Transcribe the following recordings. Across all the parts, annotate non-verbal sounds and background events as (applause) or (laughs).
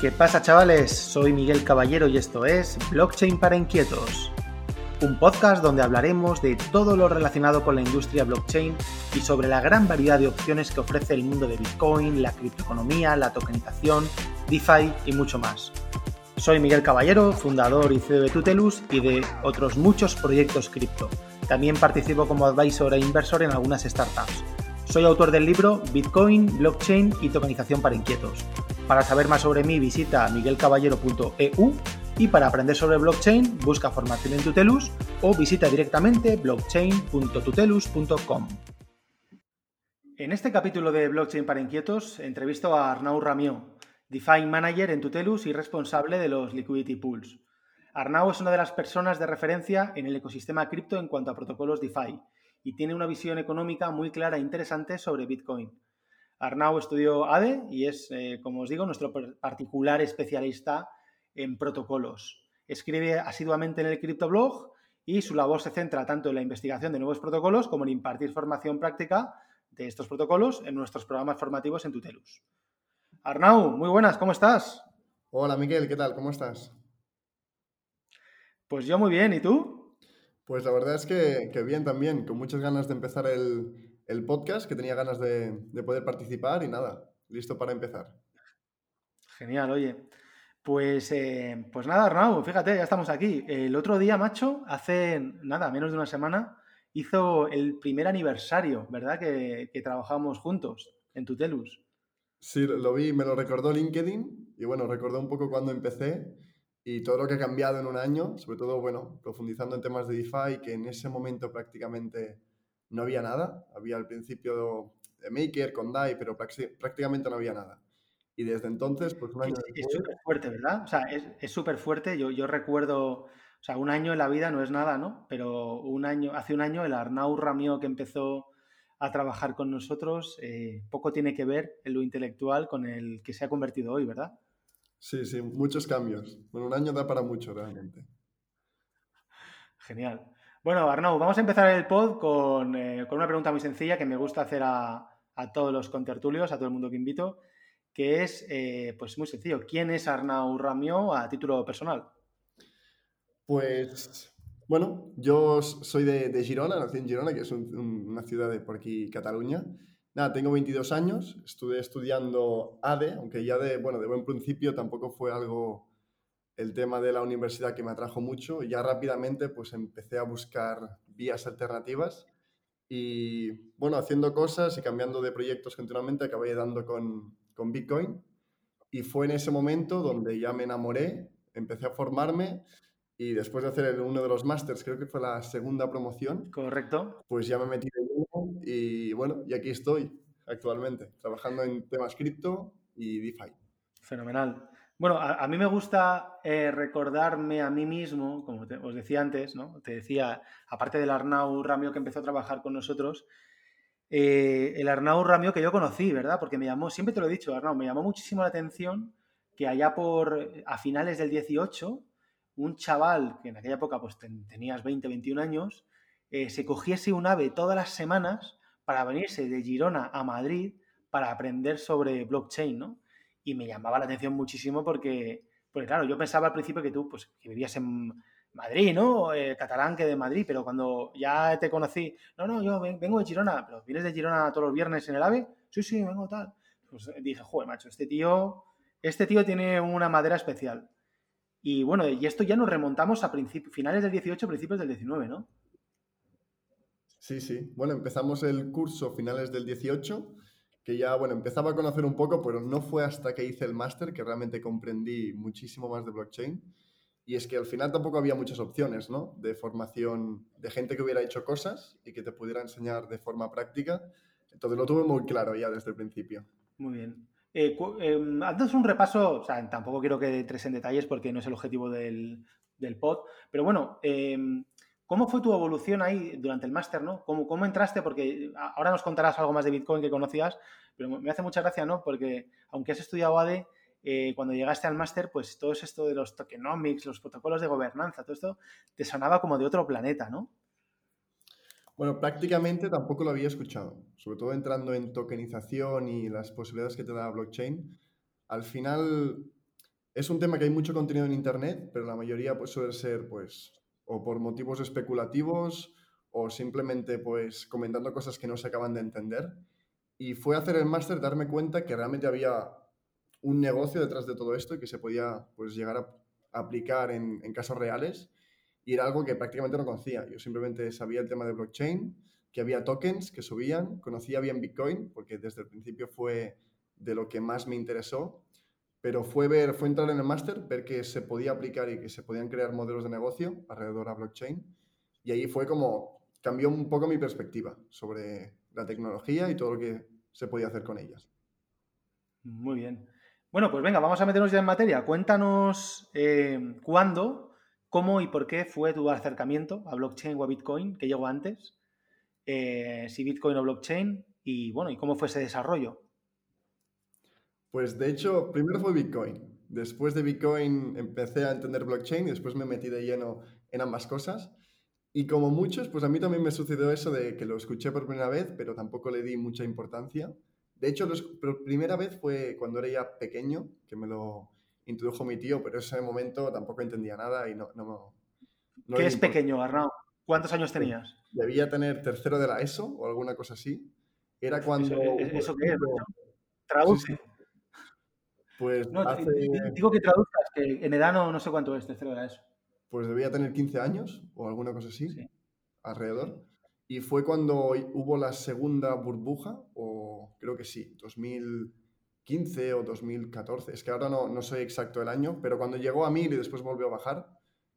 ¿Qué pasa chavales? Soy Miguel Caballero y esto es Blockchain para Inquietos, un podcast donde hablaremos de todo lo relacionado con la industria blockchain y sobre la gran variedad de opciones que ofrece el mundo de Bitcoin, la criptoeconomía, la tokenización, DeFi y mucho más. Soy Miguel Caballero, fundador y CEO de Tutelus y de otros muchos proyectos cripto. También participo como advisor e inversor en algunas startups. Soy autor del libro Bitcoin, Blockchain y Tokenización para Inquietos. Para saber más sobre mí visita miguelcaballero.eu y para aprender sobre blockchain busca formación en Tutelus o visita directamente blockchain.tutelus.com. En este capítulo de Blockchain para Inquietos entrevisto a Arnau Ramió, DeFi Manager en Tutelus y responsable de los Liquidity Pools. Arnau es una de las personas de referencia en el ecosistema cripto en cuanto a protocolos DeFi y tiene una visión económica muy clara e interesante sobre Bitcoin. Arnau estudió ADE y es, eh, como os digo, nuestro particular especialista en protocolos. Escribe asiduamente en el CryptoBlog y su labor se centra tanto en la investigación de nuevos protocolos como en impartir formación práctica de estos protocolos en nuestros programas formativos en Tutelus. Arnau, muy buenas, ¿cómo estás? Hola Miguel, ¿qué tal? ¿Cómo estás? Pues yo muy bien, ¿y tú? Pues la verdad es que, bien también, con muchas ganas de empezar el, podcast, que tenía ganas de, poder participar y nada, listo para empezar. Genial, oye. Pues, eh, pues nada, Arnau, fíjate, ya estamos aquí. El otro día, macho, hace nada, menos de una semana, hizo el primer aniversario, ¿verdad? Que, que trabajamos juntos en Tutelus. Sí, lo vi, me lo recordó LinkedIn y bueno, recordó un poco cuando empecé y todo lo que ha cambiado en un año, sobre todo, bueno, profundizando en temas de DeFi, que en ese momento prácticamente no había nada. Había al principio de Maker con DAI, pero prácticamente no había nada. Y desde entonces, pues un año Es súper fuerte, ¿verdad? O sea, es súper fuerte. Yo, yo recuerdo, o sea, un año en la vida no es nada, ¿no? Pero un año, hace un año el Arnau Ramio que empezó a trabajar con nosotros, eh, poco tiene que ver en lo intelectual con el que se ha convertido hoy, ¿verdad? Sí, sí, muchos cambios. Bueno, un año da para mucho realmente. Genial. Bueno, Arnau, vamos a empezar el pod con, eh, una pregunta muy sencilla que me gusta hacer a, todos los contertulios, a todo el mundo que invito, que es, eh, pues muy sencillo, ¿quién es Arnau Ramio a título personal? Pues bueno, yo soy de, Girona, nací en Girona, que es una ciudad de por aquí, Cataluña. Nada, tengo 22 años, estuve estudiando ADE, aunque ya de, bueno, de buen principio tampoco fue algo, el tema de la universidad que me atrajo mucho. Ya rápidamente pues empecé a buscar vías alternativas y bueno, haciendo cosas y cambiando de proyectos continuamente acabé dando con, con Bitcoin y fue en ese momento donde ya me enamoré, empecé a formarme y después de hacer uno de los másters, creo que fue la segunda promoción. Correcto. Pues ya me metí en uno y bueno, y aquí estoy actualmente, trabajando en temas cripto y DeFi. Fenomenal. Bueno, a, mí me gusta eh, recordarme a mí mismo, como os decía antes, ¿no? Te decía, aparte del Arnau Ramio que empezó a trabajar con nosotros, eh, el Arnau Ramio que yo conocí, ¿verdad? Porque me llamó, siempre te lo he dicho, Arnau, me llamó muchísimo la atención que allá por, a finales del 18, un chaval que en aquella época pues tenías 20, 21 años, eh, se cogiese un ave todas las semanas para venirse de Girona a Madrid para aprender sobre blockchain, ¿no? Y me llamaba la atención muchísimo porque, porque claro, yo pensaba al principio que tú, pues, vivías en Madrid, ¿no? Eh, catalán que de Madrid, pero cuando ya te conocí, no, no, yo vengo de Girona, pero ¿vienes de Girona todos los viernes en el AVE? Sí, sí, vengo tal. Pues dije, joder, macho, este tío, este tío tiene una madera especial. Y bueno, y esto ya nos remontamos a finales del 18, principios del 19, ¿no? Sí, sí. Bueno, empezamos el curso finales del 18, que ya, bueno, empezaba a conocer un poco, pero no fue hasta que hice el máster que realmente comprendí muchísimo más de blockchain. Y es que al final tampoco había muchas opciones, ¿no? De formación, de gente que hubiera hecho cosas y que te pudiera enseñar de forma práctica. Entonces lo tuve muy claro ya desde el principio. Muy bien. Eh, em, un repaso, tampoco quiero que entres en detalles porque no es el objetivo del, pod, pero bueno, em, ¿cómo fue tu evolución ahí durante el máster, no? ¿Cómo, ¿Cómo, entraste? Porque ahora nos contarás algo más de Bitcoin que conocías, pero me hace mucha gracia, ¿no? Porque aunque has estudiado ADE, eh, cuando llegaste al máster, pues todo esto de los tokenomics, los protocolos de gobernanza, todo esto te sonaba como de otro planeta, ¿no? Bueno, prácticamente tampoco lo había escuchado, sobre todo entrando en tokenización y las posibilidades que te da blockchain. Al final, es un tema que hay mucho contenido en Internet, pero la mayoría pues, suele ser pues, o por motivos especulativos o simplemente pues, comentando cosas que no se acaban de entender. Y fue hacer el máster darme cuenta que realmente había un negocio detrás de todo esto y que se podía pues, llegar a aplicar en, en casos reales. Y era algo que prácticamente no conocía. Yo simplemente sabía el tema de blockchain, que había tokens que subían, conocía bien Bitcoin, porque desde el principio fue de lo que más me interesó pero fue, ver, fue entrar en el máster, ver que se podía aplicar y que se podían crear modelos de negocio alrededor a blockchain. Y ahí fue como, cambió un poco mi perspectiva sobre la tecnología y todo lo que se podía hacer con ellas. Muy bien. Bueno, pues venga, vamos a meternos ya en materia. Cuéntanos eh, cuándo, cómo y por qué fue tu acercamiento a blockchain o a Bitcoin, que llegó antes, eh, si Bitcoin o blockchain, y bueno, y cómo fue ese desarrollo. Pues de hecho, primero fue Bitcoin. Después de Bitcoin empecé a entender blockchain y después me metí de lleno en ambas cosas. Y como muchos, pues a mí también me sucedió eso de que lo escuché por primera vez, pero tampoco le di mucha importancia. De hecho, la primera vez fue cuando era ya pequeño, que me lo introdujo mi tío, pero en ese momento tampoco entendía nada y no... no, no ¿Qué es pequeño, Arnau? ¿Cuántos años tenías? Debía tener tercero de la ESO o alguna cosa así. Era cuando... ¿Eso, qué es? Traduce. Pues digo que traduzcas, que en edad no, sé cuánto es, tercero era eso. Pues debía tener 15 años o alguna cosa así, alrededor. Y fue cuando hubo la segunda burbuja, o creo que sí, 2015 o 2014. Es que ahora no, no sé exacto el año, pero cuando llegó a mil y después volvió a bajar,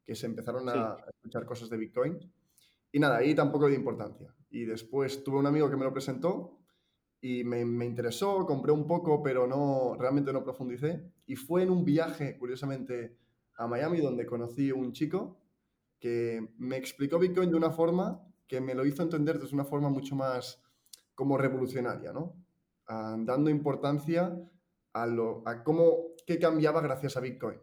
que se empezaron a escuchar cosas de Bitcoin. Y nada, ahí tampoco de importancia. Y después tuve un amigo que me lo presentó y me, me, interesó, compré un poco, pero no, realmente no profundicé. Y fue en un viaje, curiosamente, a Miami, donde conocí un chico que me explicó Bitcoin de una forma que me lo hizo entender de una forma mucho más como revolucionaria, ¿no? Ah, dando importancia a, lo, a cómo, qué cambiaba gracias a Bitcoin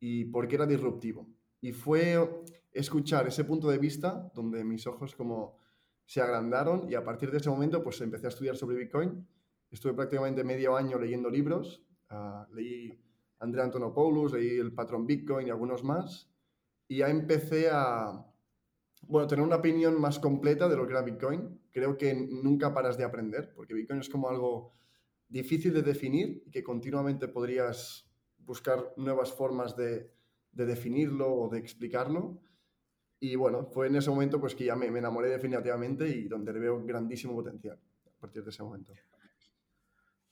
y por qué era disruptivo. Y fue escuchar ese punto de vista donde mis ojos como se agrandaron y a partir de ese momento pues empecé a estudiar sobre Bitcoin. Estuve prácticamente medio año leyendo libros, uh, leí Andrea Antonopoulos, leí El Patrón Bitcoin y algunos más y ya empecé a bueno, tener una opinión más completa de lo que era Bitcoin. Creo que nunca paras de aprender porque Bitcoin es como algo difícil de definir y que continuamente podrías buscar nuevas formas de, de definirlo o de explicarlo. Y bueno, fue en ese momento pues que ya me, enamoré definitivamente y donde le veo grandísimo potencial a partir de ese momento.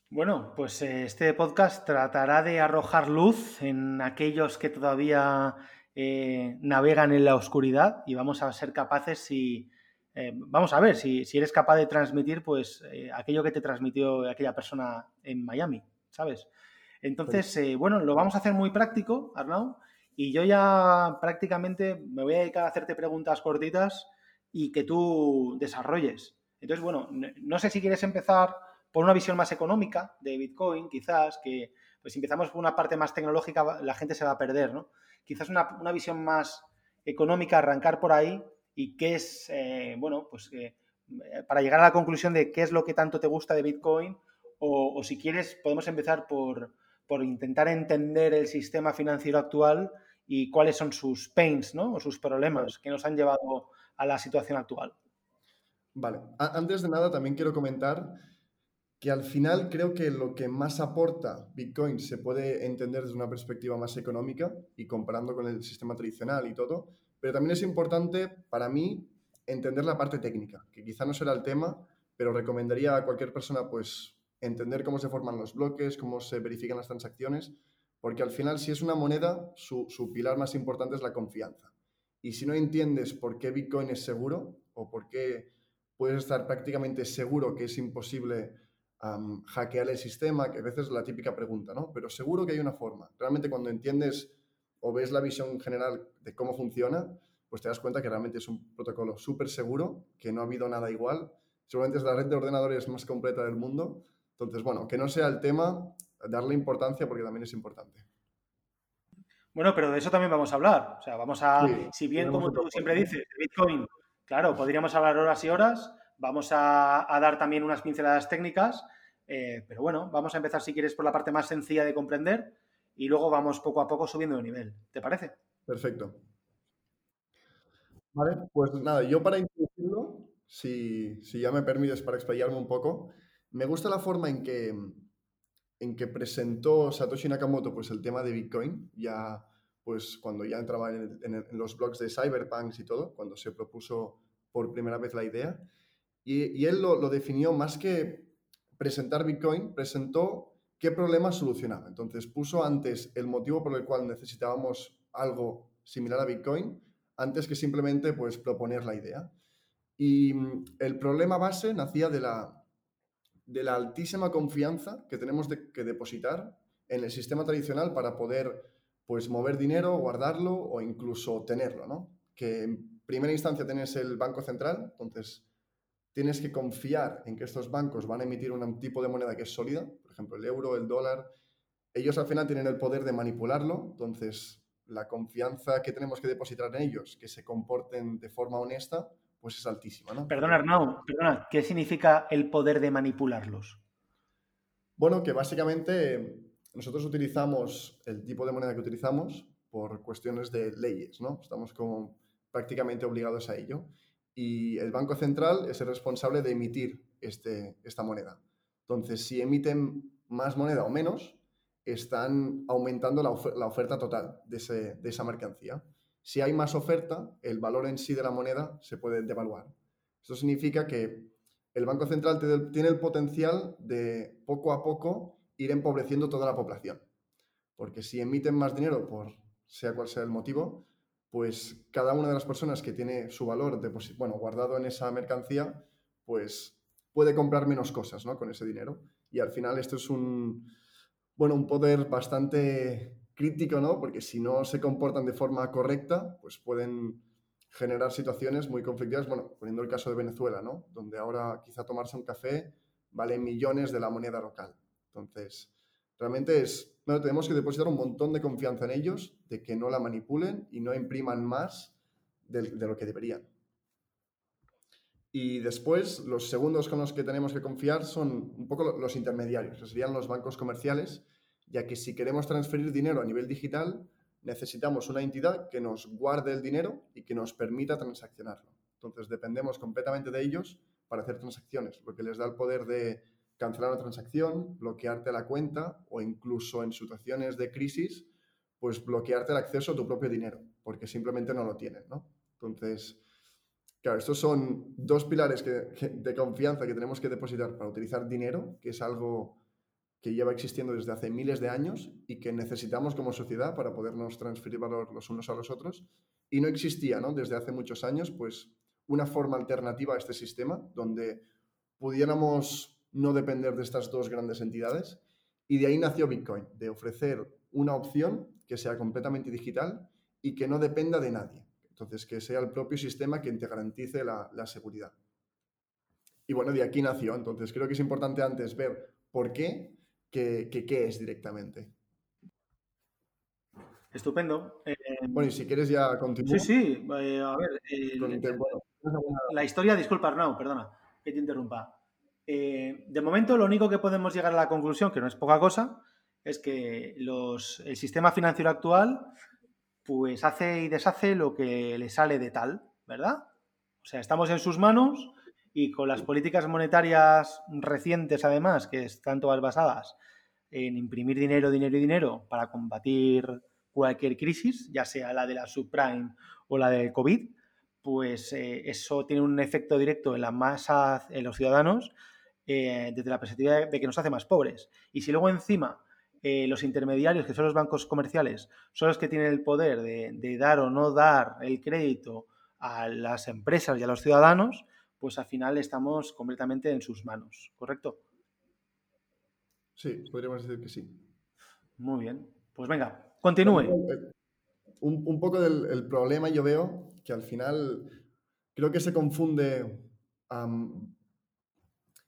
Bueno, pues eh, este podcast tratará de arrojar luz en aquellos que todavía eh, navegan en la oscuridad y vamos a ser capaces si... Eh, vamos a ver si, eres capaz de transmitir pues aquello que te transmitió aquella persona en Miami, ¿sabes? Entonces, bueno, lo vamos a hacer muy práctico, Arnau. Y yo ya prácticamente me voy a dedicar a hacerte preguntas cortitas y que tú desarrolles. Entonces, bueno, no sé si quieres empezar por una visión más económica de Bitcoin, quizás, que pues si empezamos por una parte más tecnológica la gente se va a perder, ¿no? Quizás una, visión más económica, arrancar por ahí y qué es, eh, bueno, pues eh, para llegar a la conclusión de qué es lo que tanto te gusta de Bitcoin o si quieres podemos empezar por, por intentar entender el sistema financiero actual y cuáles son sus pains, ¿no? O sus problemas que nos han llevado a la situación actual. Vale. Antes de nada, también quiero comentar que al final creo que lo que más aporta Bitcoin se puede entender desde una perspectiva más económica y comparando con el sistema tradicional y todo, pero también es importante para mí entender la parte técnica, que quizá no será el tema, pero recomendaría a cualquier persona pues entender cómo se forman los bloques, cómo se verifican las transacciones, porque al final, si es una moneda, su, pilar más importante es la confianza. Y si no entiendes por qué Bitcoin es seguro o por qué puedes estar prácticamente seguro que es imposible hackear el sistema, que a veces es la típica pregunta, ¿no? Pero seguro que hay una forma. Realmente cuando entiendes o ves la visión general de cómo funciona, pues te das cuenta que realmente es un protocolo súper seguro, que no ha habido nada igual. Seguramente es la red de ordenadores más completa del mundo. Entonces, bueno, que no sea el tema, darle importancia porque también es importante. Bueno, pero de eso también vamos a hablar. O sea, vamos a, si bien como tú siempre dices, Bitcoin, claro, podríamos hablar horas y horas, vamos a, dar también unas pinceladas técnicas, eh, pero bueno, vamos a empezar si quieres por la parte más sencilla de comprender y luego vamos poco a poco subiendo de nivel. ¿Te parece? Perfecto. Vale, pues nada, yo para introducirlo, si, si ya me permites para explayarme un poco, me gusta la forma en que, en que presentó Satoshi Nakamoto pues, el tema de Bitcoin, ya pues cuando ya entraba en, los blogs de Cyberpunks y todo, cuando se propuso por primera vez la idea. Y, él lo, lo, definió más que presentar Bitcoin, presentó qué problema solucionaba. Entonces puso antes el motivo por el cual necesitábamos algo similar a Bitcoin, antes que simplemente pues, proponer la idea. Y mm, el problema base nacía de la, de la altísima confianza que tenemos que depositar en el sistema tradicional para poder pues, mover dinero, guardarlo o incluso tenerlo. ¿no? Que en primera instancia tienes el Banco Central, entonces tienes que confiar en que estos bancos van a emitir un tipo de moneda que es sólida, por ejemplo el euro, el dólar. Ellos al final tienen el poder de manipularlo, entonces la confianza que tenemos que depositar en ellos, que se comporten de forma honesta, pues es altísima. ¿no? Perdona, Arnau, perdona, ¿qué significa el poder de manipularlos? Bueno, que básicamente nosotros utilizamos el tipo de moneda que utilizamos por cuestiones de leyes, ¿no? Estamos como prácticamente obligados a ello. Y el Banco Central es el responsable de emitir este, esta moneda. Entonces, si emiten más moneda o menos, están aumentando la, oferta total de, esa mercancía. Si hay más oferta, el valor en sí de la moneda se puede devaluar. Esto significa que el Banco Central tiene el potencial de poco a poco ir empobreciendo toda la población. Porque si emiten más dinero, por sea cual sea el motivo, pues cada una de las personas que tiene su valor bueno, guardado en esa mercancía, pues puede comprar menos cosas ¿no? con ese dinero. Y al final esto es un, bueno, un poder bastante crítico, ¿no? Porque si no se comportan de forma correcta, pues pueden generar situaciones muy conflictivas. Bueno, poniendo el caso de Venezuela, ¿no? Donde ahora quizá tomarse un café vale millones de la moneda local. Entonces, realmente es, bueno, tenemos que depositar un montón de confianza en ellos, de que no la manipulen y no impriman más de, de lo que deberían. Y después, los segundos con los que tenemos que confiar son un poco los intermediarios, que serían los bancos comerciales, ya que si queremos transferir dinero a nivel digital, necesitamos una entidad que nos guarde el dinero y que nos permita transaccionarlo. Entonces, dependemos completamente de ellos para hacer transacciones, lo que les da el poder de cancelar una transacción, bloquearte la cuenta o incluso en situaciones de crisis, pues bloquearte el acceso a tu propio dinero, porque simplemente no lo tienen. Entonces, Claro, estos son dos pilares de confianza que tenemos que depositar para utilizar dinero, que es algo que lleva existiendo desde hace miles de años y que necesitamos como sociedad para podernos transferir valor los unos a los otros. Y no existía, ¿no? Desde hace muchos años, pues, una forma alternativa a este sistema donde pudiéramos no depender de estas dos grandes entidades. Y de ahí nació Bitcoin, de ofrecer una opción que sea completamente digital y que no dependa de nadie. Entonces, que sea el propio sistema quien te garantice la, seguridad. Y bueno, de aquí nació. Entonces, creo que es importante antes ver por qué que, qué es directamente. Estupendo. Eh, bueno, y si quieres ya continuar. Sí, sí. Eh, a ver. Eh, la historia, disculpa, Arnau, perdona que te interrumpa. de momento, lo único que podemos llegar a la conclusión, que no es poca cosa, es que los, el sistema financiero actual pues hace y deshace lo que le sale de tal, ¿verdad? O sea, estamos en sus manos y con las políticas monetarias recientes, además, que están todas basadas en imprimir dinero, dinero y dinero para combatir cualquier crisis, ya sea la de la subprime o la del COVID, pues eh, eso tiene un efecto directo en la masa, en los ciudadanos, eh, desde la perspectiva de que nos hace más pobres. Y si luego encima eh, los intermediarios, que son los bancos comerciales, son los que tienen el poder de, dar o no dar el crédito a las empresas y a los ciudadanos, pues al final estamos completamente en sus manos, ¿correcto? Sí, podríamos decir que sí. Muy bien. Pues venga, continúe. Eh, un, poco del problema yo veo que al final creo que se confunde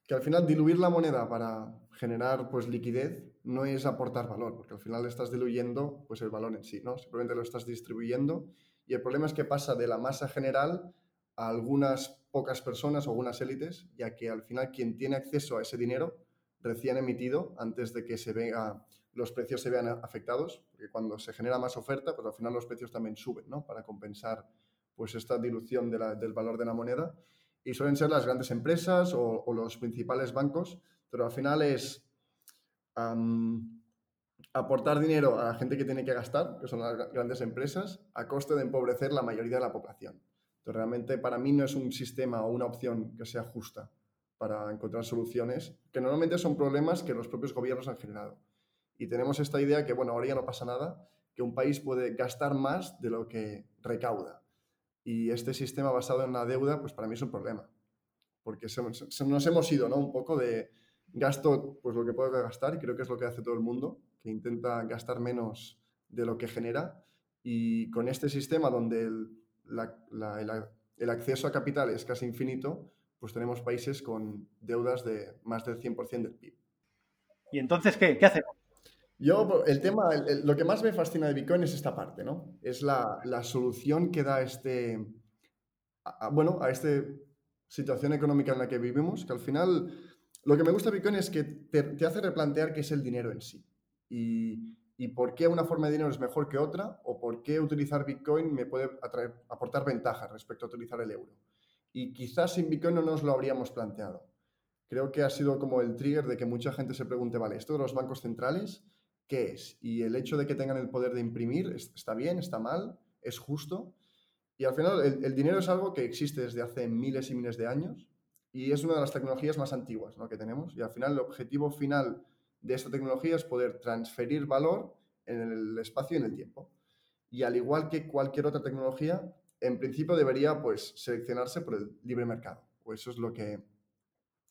que al final diluir la moneda para generar pues liquidez no es aportar valor, porque al final estás diluyendo pues, el valor en sí, ¿no? Simplemente lo estás distribuyendo y el problema es que pasa de la masa general a algunas pocas personas o algunas élites, ya que al final quien tiene acceso a ese dinero recién emitido, antes de que se vea los precios se vean afectados, porque cuando se genera más oferta, pues al final los precios también suben, ¿no? Para compensar pues esta dilución del valor de la moneda. Y suelen ser las grandes empresas o, los principales bancos, pero al final es aportar dinero a la gente que tiene que gastar, que son las grandes empresas, a coste de empobrecer la mayoría de la población. Entonces, realmente para mí no es un sistema o una opción que sea justa para encontrar soluciones, que normalmente son problemas que los propios gobiernos han generado. Y tenemos esta idea que, bueno, ahora ya no pasa nada, que un país puede gastar más de lo que recauda. Y este sistema basado en la deuda, pues para mí es un problema. Porque nos hemos ido, ¿no? Un poco de gasto, pues lo que puedo gastar, y creo que es lo que hace todo el mundo, que intenta gastar menos de lo que genera. Y con este sistema donde el, el acceso a capital es casi infinito, pues tenemos países con deudas de más del 100% del PIB. ¿Y entonces qué? ¿Qué hacemos? Yo, el tema, lo que más me fascina de Bitcoin es esta parte, ¿no? Es la, solución que da este, bueno, a esta situación económica en la que vivimos, que al final lo que me gusta de Bitcoin es que te, hace replantear qué es el dinero en sí. Y, y, por qué una forma de dinero es mejor que otra, o por qué utilizar Bitcoin me puede aportar ventajas respecto a utilizar el euro. Y quizás sin Bitcoin no nos lo habríamos planteado. Creo que ha sido como el trigger de que mucha gente se pregunte, vale, esto de los bancos centrales, ¿qué es? Y el hecho de que tengan el poder de imprimir, ¿está bien? ¿Está mal? ¿Es justo? Y al final el, dinero es algo que existe desde hace miles y miles de años y es una de las tecnologías más antiguas que tenemos. Y al final el objetivo final de esta tecnología es poder transferir valor en el espacio y en el tiempo. Y al igual que cualquier otra tecnología, en principio debería pues, seleccionarse por el libre mercado. O eso es lo que,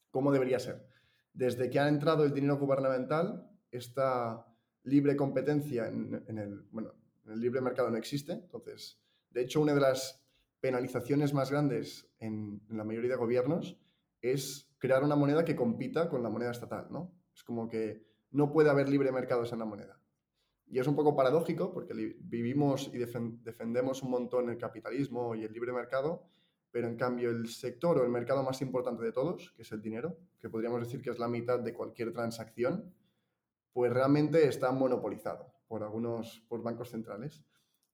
cómo debería ser. Desde que ha entrado el dinero gubernamental, esta libre competencia en, el, bueno, en el libre mercado no existe. Entonces, de hecho, una de las penalizaciones más grandes en, la mayoría de gobiernos es crear una moneda que compita con la moneda estatal, ¿no? Es como que no puede haber libre mercado en la moneda. Y es un poco paradójico porque vivimos y defendemos un montón el capitalismo y el libre mercado, pero en cambio el sector o el mercado más importante de todos, que es el dinero, que podríamos decir que es la mitad de cualquier transacción, pues realmente está monopolizado por algunos por bancos centrales,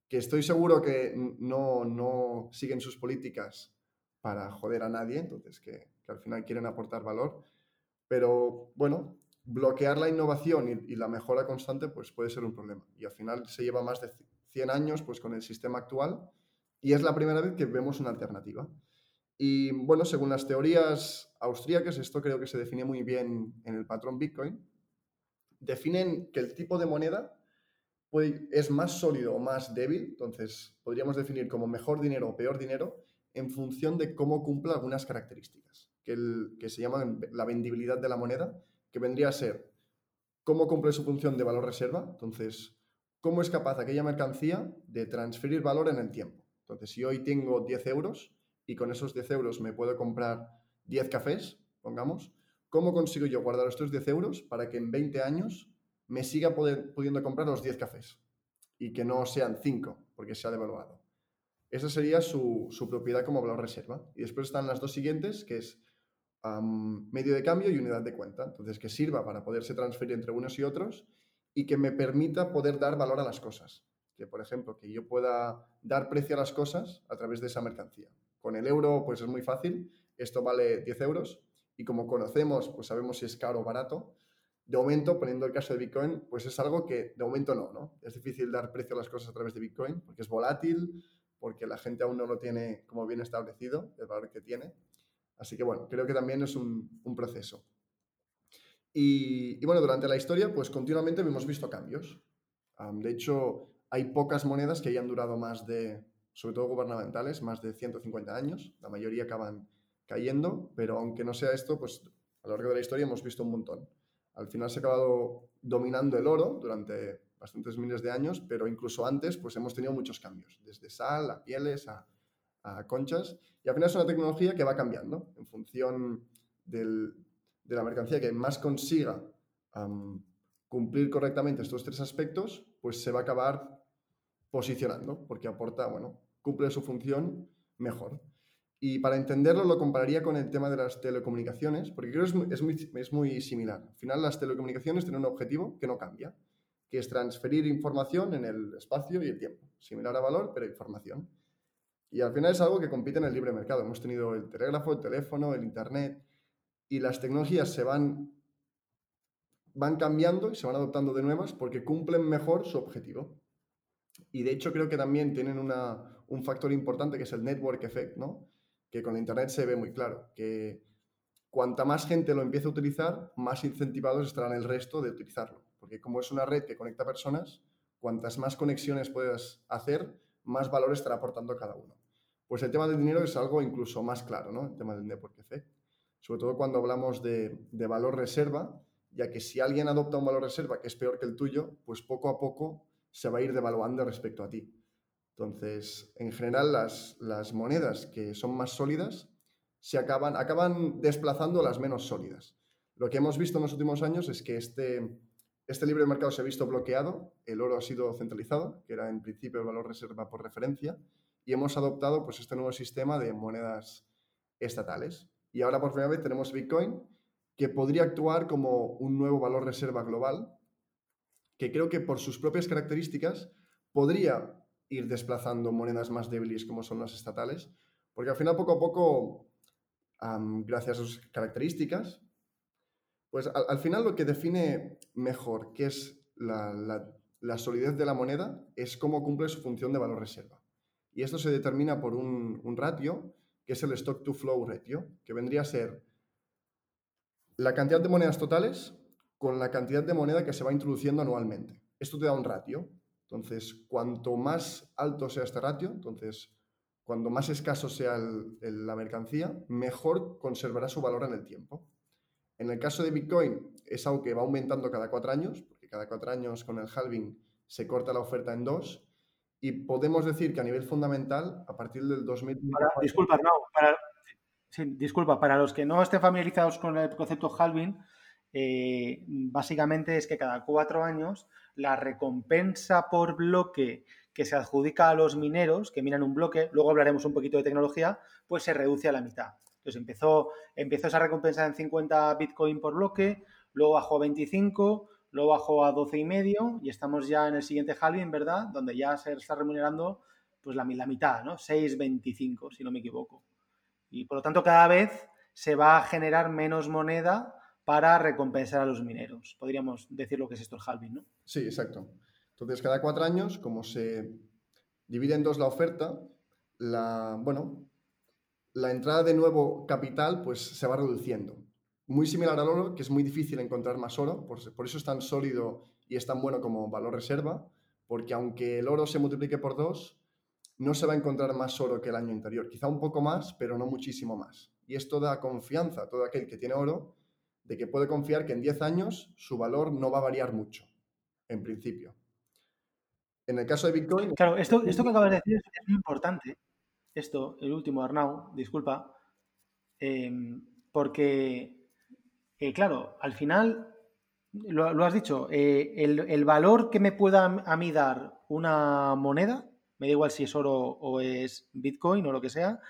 que estoy seguro que no, no siguen sus políticas para joder a nadie, entonces que, que, al final quieren aportar valor, pero bueno, bloquear la innovación y, la mejora constante pues puede ser un problema. Y al final se lleva más de 100 años pues con el sistema actual y es la primera vez que vemos una alternativa. Y bueno, según las teorías austríacas, esto creo que se define muy bien en el patrón Bitcoin, definen que el tipo de moneda es más sólido o más débil, entonces podríamos definir como mejor dinero o peor dinero en función de cómo cumpla algunas características, que, que se llaman la vendibilidad de la moneda, que vendría a ser cómo cumple su función de valor reserva, entonces cómo es capaz aquella mercancía de transferir valor en el tiempo. Entonces, si hoy tengo 10 euros y con esos 10 euros me puedo comprar 10 cafés, pongamos, ¿Cómo consigo yo guardar estos 10 euros para que en 20 años me siga pudiendo comprar los 10 cafés y que no sean 5 porque se ha devaluado? Esa sería su, propiedad como valor reserva. Y después están las dos siguientes, que es medio de cambio y unidad de cuenta. Entonces, que sirva para poderse transferir entre unos y otros y que me permita poder dar valor a las cosas. Que, por ejemplo, que yo pueda dar precio a las cosas a través de esa mercancía. Con el euro, pues es muy fácil. Esto vale 10 euros y como conocemos, pues sabemos si es caro o barato. De momento, poniendo el caso de Bitcoin, pues es algo que de momento no, ¿no? Es difícil dar precio a las cosas a través de Bitcoin porque es volátil, porque la gente aún no lo tiene como bien establecido, el valor que tiene. Así que bueno, creo que también es un, proceso. Y, y, bueno, durante la historia, pues continuamente hemos visto cambios. de hecho, hay pocas monedas que hayan durado más de, sobre todo gubernamentales, más de 150 años. La mayoría acaban cayendo, pero aunque no sea esto, pues a lo largo de la historia hemos visto un montón. Al final se ha acabado dominando el oro durante bastantes miles de años, pero incluso antes pues hemos tenido muchos cambios, desde sal a pieles a, conchas, y al final es una tecnología que va cambiando en función de la mercancía que más consiga cumplir correctamente estos tres aspectos, pues se va a acabar posicionando, porque aporta, bueno, cumple su función mejor. Y para entenderlo lo compararía con el tema de las telecomunicaciones, porque creo que es muy, es muy, similar. Al final las telecomunicaciones tienen un objetivo que no cambia, que es transferir información en el espacio y el tiempo. Similar a valor, pero información. Y al final es algo que compite en el libre mercado. Hemos tenido el telégrafo, el teléfono, el Internet, y las tecnologías se van, van cambiando y se van adoptando de nuevas porque cumplen mejor su objetivo. Y de hecho creo que también tienen un factor importante que es el network effect, ¿no? que con Internet se ve muy claro, que cuanta más gente lo empiece a utilizar, más incentivados estarán el resto de utilizarlo. Porque como es una red que conecta personas, cuantas más conexiones puedas hacer, más valor estará aportando cada uno. Pues el tema del dinero es algo incluso más claro, ¿no? El tema del network effect. Sobre todo cuando hablamos de, de valor reserva, ya que si alguien adopta un valor reserva que es peor que el tuyo, pues poco a poco se va a ir devaluando respecto a ti. Entonces, en general, las, las monedas que son más sólidas se acaban, acaban desplazando las menos sólidas. Lo que hemos visto en los últimos años es que este, este libre mercado se ha visto bloqueado, el oro ha sido centralizado, que era en principio el valor reserva por referencia, y hemos adoptado pues, este nuevo sistema de monedas estatales. Y ahora por primera vez tenemos Bitcoin, que podría actuar como un nuevo valor reserva global, que creo que por sus propias características podría ir desplazando monedas más débiles como son las estatales, porque al final poco a poco, gracias a sus características, pues al, final lo que define mejor qué es la, solidez de la moneda es cómo cumple su función de valor reserva. Y esto se determina por un, ratio, que es el stock to flow ratio, que vendría a ser la cantidad de monedas totales con la cantidad de moneda que se va introduciendo anualmente. Esto te da un ratio. Entonces, cuanto más alto sea este ratio, entonces, cuando más escaso sea la mercancía, mejor conservará su valor en el tiempo. En el caso de Bitcoin, es algo que va aumentando cada cuatro años, porque cada cuatro años con el halving se corta la oferta en dos. Y podemos decir que a nivel fundamental, a partir del 2024... disculpa, no, para, disculpa, para los que no estén familiarizados con el concepto halving, eh, básicamente es que cada cuatro años la recompensa por bloque que se adjudica a los mineros, que minan un bloque, luego hablaremos un poquito de tecnología, pues se reduce a la mitad. Entonces empezó, empezó esa recompensa en 50 Bitcoin por bloque, luego bajó a 25, luego bajó a 12 y medio y estamos ya en el siguiente halving, ¿verdad? Donde ya se está remunerando pues la, la mitad, ¿no? 6,25, si no me equivoco. Y por lo tanto cada vez se va a generar menos moneda para recompensar a los mineros. Podríamos decir lo que es esto el halving, ¿no? Sí, exacto. Entonces, cada cuatro años, como se divide en dos la oferta, la, bueno, la entrada de nuevo capital pues, se va reduciendo. Muy similar al oro, que es muy difícil encontrar más oro, por, eso es tan sólido y es tan bueno como valor reserva, porque aunque el oro se multiplique por dos, no se va a encontrar más oro que el año anterior. Quizá un poco más, pero no muchísimo más. Y esto da confianza a todo aquel que tiene oro de que puede confiar que en 10 años su valor no va a variar mucho, en principio. En el caso de Bitcoin... Claro, esto, esto que acabas de decir es, muy importante. Esto, el último, Arnau, disculpa, em, porque, eh, claro, al final, lo, has dicho, eh, el, valor que me pueda a mí dar una moneda, me da igual si es oro o es Bitcoin o lo que sea,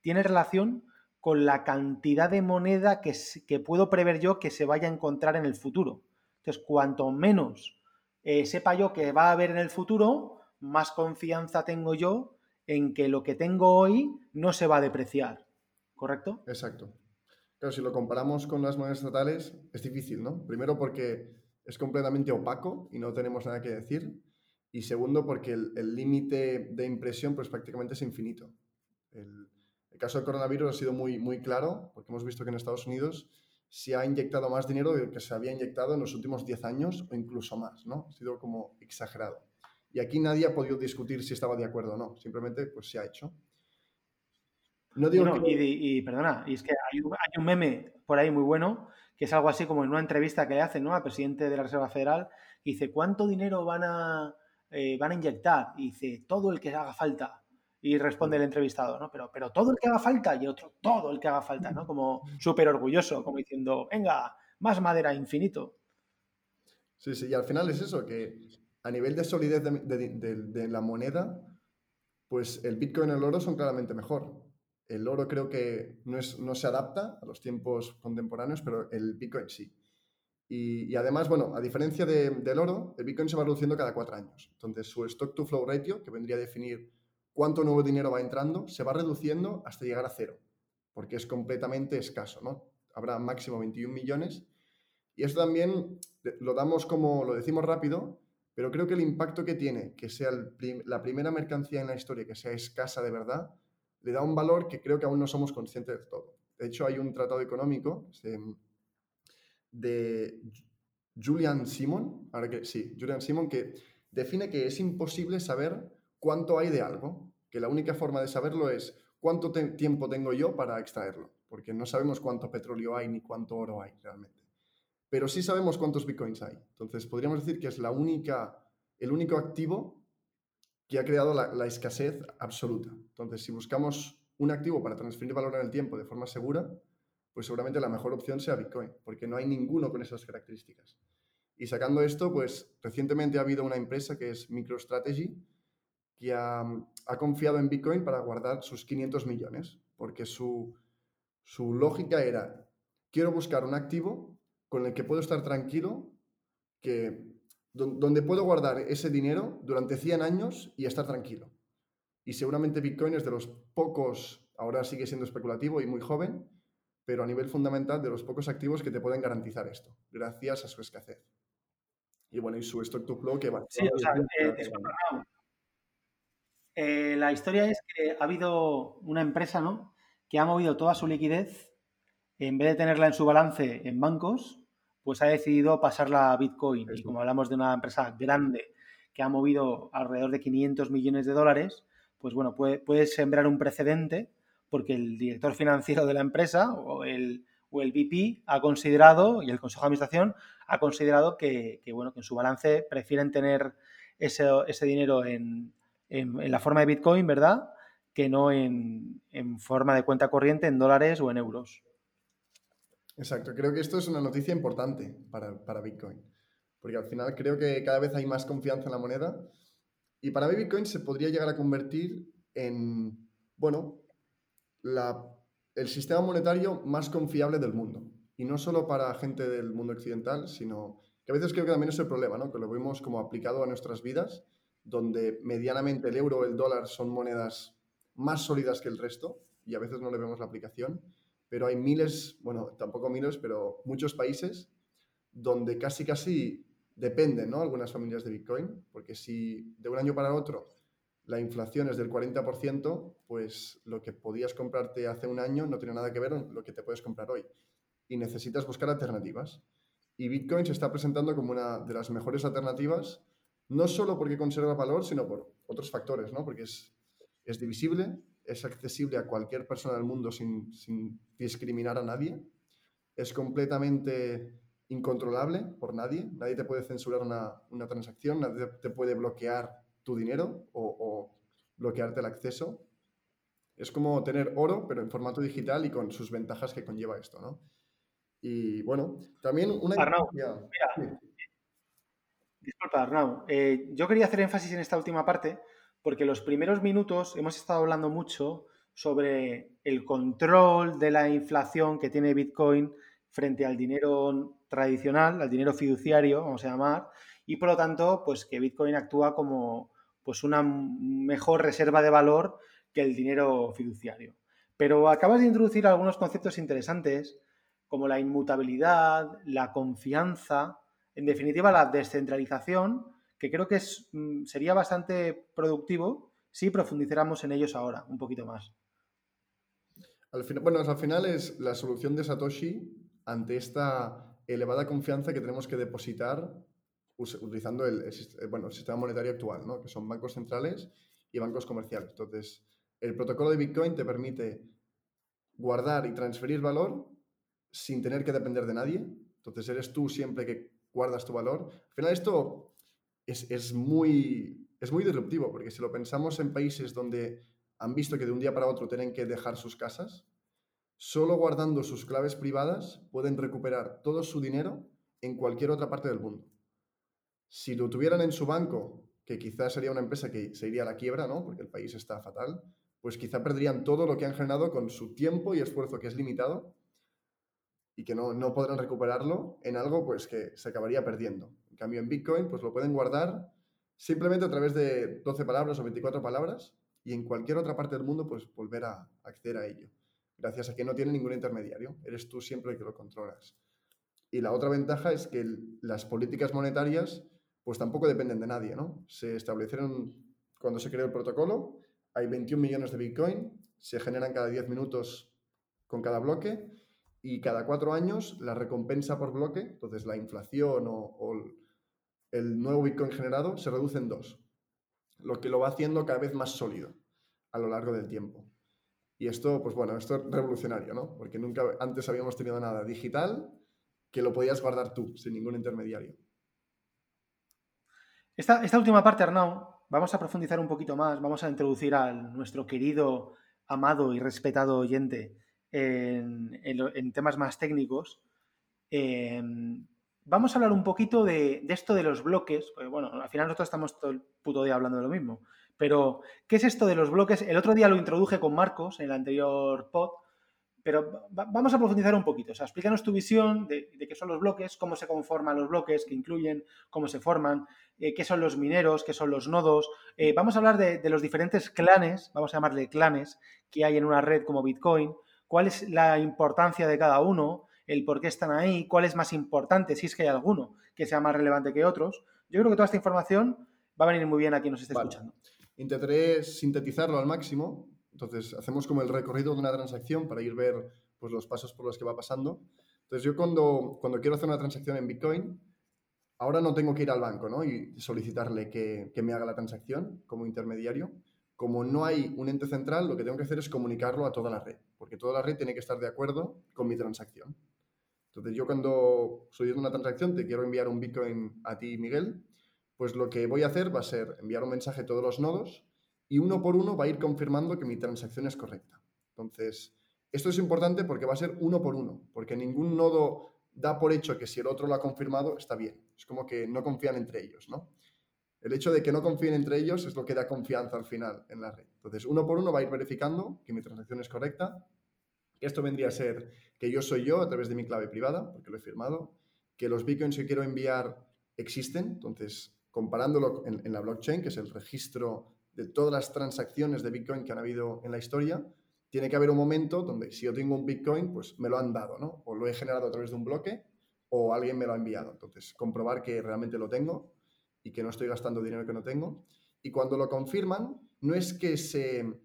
tiene relación con la cantidad de moneda que, que, puedo prever yo que se vaya a encontrar en el futuro. Entonces, cuanto menos eh, sepa yo que va a haber en el futuro, más confianza tengo yo en que lo que tengo hoy no se va a depreciar. ¿Correcto? Exacto. Claro, si lo comparamos con las monedas estatales, es difícil, ¿no? Primero porque es completamente opaco y no tenemos nada que decir. Y segundo porque el límite de impresión pues prácticamente es infinito. El, caso del coronavirus ha sido muy, muy claro, porque hemos visto que en Estados Unidos se ha inyectado más dinero de lo que se había inyectado en los últimos 10 años o incluso más, ¿no? Ha sido como exagerado. Y aquí nadie ha podido discutir si estaba de acuerdo o no, simplemente pues se ha hecho. No digo y, perdona, y es que hay un, meme por ahí muy bueno, que es algo así como en una entrevista que le hacen ¿no? al presidente de la Reserva Federal, y dice, ¿cuánto dinero van a, eh, van a inyectar? Y dice, todo el que haga falta. Y responde el entrevistado, ¿no? Pero, pero todo el que haga falta y otro, todo el que haga falta, ¿no? Como súper orgulloso, como diciendo, venga, más madera infinito. Sí, sí, y al final es eso, que a nivel de solidez de, la moneda, pues el Bitcoin y el oro son claramente mejor. El oro creo que no, es, no se adapta a los tiempos contemporáneos, pero el Bitcoin sí. Y, además, bueno, a diferencia del oro, el Bitcoin se va reduciendo cada cuatro años. Entonces, su stock to flow ratio, que vendría a definir cuánto nuevo dinero va entrando, se va reduciendo hasta llegar a cero, porque es completamente escaso, ¿no? Habrá máximo 21 millones. Y esto también lo damos como, lo decimos rápido, pero creo que el impacto que tiene, que sea la primera mercancía en la historia que sea escasa de verdad, le da un valor que creo que aún no somos conscientes de todo. De hecho, hay un tratado económico de Julian Simon, ahora que sí, Julian Simon, que define que es imposible saber cuánto hay de algo, que la única forma de saberlo es cuánto tiempo tengo yo para extraerlo, porque no sabemos cuánto petróleo hay ni cuánto oro hay realmente pero sí sabemos cuántos bitcoins hay. Entonces, podríamos decir que es la única, el único activo que ha creado la, escasez absoluta. Entonces, si buscamos un activo para transferir valor en el tiempo de forma segura, pues seguramente la mejor opción sea Bitcoin, porque no hay ninguno con esas características. Y sacando esto, pues recientemente ha habido una empresa que es MicroStrategy, que ha, ha confiado en Bitcoin para guardar sus 500 millones, porque su, su lógica era, quiero buscar un activo con el que puedo estar tranquilo, que, donde puedo guardar ese dinero durante 100 años y estar tranquilo. Y seguramente Bitcoin es de los pocos, ahora sigue siendo especulativo y muy joven, pero a nivel fundamental de los pocos activos que te pueden garantizar esto, gracias a su escasez. Y bueno, y su stock to flow que va. Sí, o sea, eh, eh, la historia es que ha habido una empresa, ¿no? Que ha movido toda su liquidez, en vez de tenerla en su balance en bancos, pues ha decidido pasarla a Bitcoin. Y como hablamos de una empresa grande que ha movido alrededor de 500 millones de dólares, pues bueno, puede, sembrar un precedente porque el director financiero de la empresa o el, o el VP ha considerado, y el Consejo de Administración ha considerado que, bueno, que en su balance prefieren tener ese, dinero en, la forma de Bitcoin, ¿verdad? Que no en, en forma de cuenta corriente en dólares o en euros. Exacto, creo que esto es una noticia importante para, Bitcoin, porque al final creo que cada vez hay más confianza en la moneda y para mí Bitcoin se podría llegar a convertir en, bueno, el sistema monetario más confiable del mundo. Y no solo para gente del mundo occidental, sino que a veces creo que también es el problema, ¿no? que lo vemos como aplicado a nuestras vidas, donde medianamente el euro o el dólar son monedas más sólidas que el resto y a veces no le vemos la aplicación pero hay miles, bueno, tampoco miles, pero muchos países donde casi casi dependen, ¿no? Algunas familias de Bitcoin, porque si de un año para otro la inflación es del 40%, pues lo que podías comprarte hace un año no tiene nada que ver con lo que te puedes comprar hoy. Y necesitas buscar alternativas. Y Bitcoin se está presentando como una de las mejores alternativas, no solo porque conserva valor, sino por otros factores, ¿no? Porque es, es divisible, es accesible a cualquier persona del mundo sin, discriminar a nadie, es completamente incontrolable por nadie, nadie te puede censurar una, transacción, nadie te puede bloquear tu dinero o, bloquearte el acceso. Es como tener oro, pero en formato digital y con sus ventajas que conlleva esto, ¿no? Y bueno, también una... Disculpa, Arnau. Eh, yo quería hacer énfasis en esta última parte porque los primeros minutos hemos estado hablando mucho sobre el control de la inflación que tiene Bitcoin frente al dinero tradicional, al dinero fiduciario, vamos a llamar, y por lo tanto, pues que Bitcoin actúa como pues una mejor reserva de valor que el dinero fiduciario. Pero acabas de introducir algunos conceptos interesantes como la inmutabilidad, la confianza, en definitiva la descentralización que creo que es, mm, sería bastante productivo si profundizáramos en ellos ahora, un poquito más. Bueno, al final es la solución de Satoshi ante esta elevada confianza que tenemos que depositar utilizando el, bueno, el sistema monetario actual, ¿no? que son bancos centrales y bancos comerciales. Entonces, el protocolo de Bitcoin te permite guardar y transferir valor sin tener que depender de nadie. Entonces, eres tú siempre que guardas tu valor. Al final, esto es, muy, es muy disruptivo, porque si lo pensamos en países donde han visto que de un día para otro tienen que dejar sus casas, solo guardando sus claves privadas pueden recuperar todo su dinero en cualquier otra parte del mundo. Si lo tuvieran en su banco, que quizás sería una empresa que se iría a la quiebra, ¿no? Porque el país está fatal, pues quizá perderían todo lo que han generado con su tiempo y esfuerzo, que es limitado. Y que no, no podrán recuperarlo en algo pues que se acabaría perdiendo. En cambio, en Bitcoin pues lo pueden guardar simplemente a través de 12 palabras o 24 palabras y en cualquier otra parte del mundo pues volver a acceder a ello. Gracias a que no tiene ningún intermediario, eres tú siempre el que lo controlas. Y la otra ventaja es que las políticas monetarias pues tampoco dependen de nadie, ¿no? Se establecieron cuando se creó el protocolo, hay 21 millones de Bitcoin, se generan cada 10 minutos con cada bloque y cada cuatro años la recompensa por bloque, entonces la inflación o, el nuevo Bitcoin generado, se reduce en dos, lo que lo va haciendo cada vez más sólido a lo largo del tiempo. Y esto, pues bueno, esto es revolucionario, ¿no? Porque nunca antes habíamos tenido nada digital que lo podías guardar tú, sin ningún intermediario. Esta, esta última parte, Arnau, vamos a profundizar un poquito más, vamos a introducir a nuestro querido, amado y respetado oyente en, temas más técnicos. Em, vamos a hablar un poquito de, esto de los bloques. bueno, al final nosotros estamos todo el puto día hablando de lo mismo. Pero, ¿qué es esto de los bloques? El otro día lo introduje con Marcos en el anterior pod, pero vamos a profundizar un poquito. Explícanos tu visión de, qué son los bloques, cómo se conforman los bloques, qué incluyen, cómo se forman, eh, qué son los mineros, qué son los nodos. Eh, vamos a hablar de, los diferentes clanes, vamos a llamarle clanes, que hay en una red como Bitcoin cuál es la importancia de cada uno, el por qué están ahí, cuál es más importante, si es que hay alguno que sea más relevante que otros. Yo creo que toda esta información va a venir muy bien a quien nos esté escuchando. Intentaré sintetizarlo al máximo. Entonces, hacemos como el recorrido de una transacción para ir ver pues, los pasos por los que va pasando. Entonces, yo cuando, cuando quiero hacer una transacción en Bitcoin, ahora no tengo que ir al banco ¿no? y solicitarle que, que me haga la transacción como intermediario, como no hay un ente central, lo que tengo que hacer es comunicarlo a toda la red, porque toda la red tiene que estar de acuerdo con mi transacción. Entonces, yo cuando estoy haciendo una transacción, te quiero enviar un Bitcoin a ti, Miguel, pues lo que voy a hacer va a ser enviar un mensaje a todos los nodos y uno por uno va a ir confirmando que mi transacción es correcta. Entonces, esto es importante porque va a ser uno por uno, porque ningún nodo da por hecho que si el otro lo ha confirmado, está bien. Es como que no confían entre ellos, ¿no? El hecho de que no confíen entre ellos es lo que da confianza al final en la red. Entonces, uno por uno va a ir verificando que mi transacción es correcta. Esto vendría a ser que yo soy yo a través de mi clave privada, porque lo he firmado, que los bitcoins que quiero enviar existen. Entonces, comparándolo en, en la blockchain, que es el registro de todas las transacciones de bitcoin que han habido en la historia, tiene que haber un momento donde si yo tengo un bitcoin, pues me lo han dado, ¿no? O lo he generado a través de un bloque o alguien me lo ha enviado. Entonces, comprobar que realmente lo tengo y que no estoy gastando dinero que no tengo. Y cuando lo confirman, no es que se,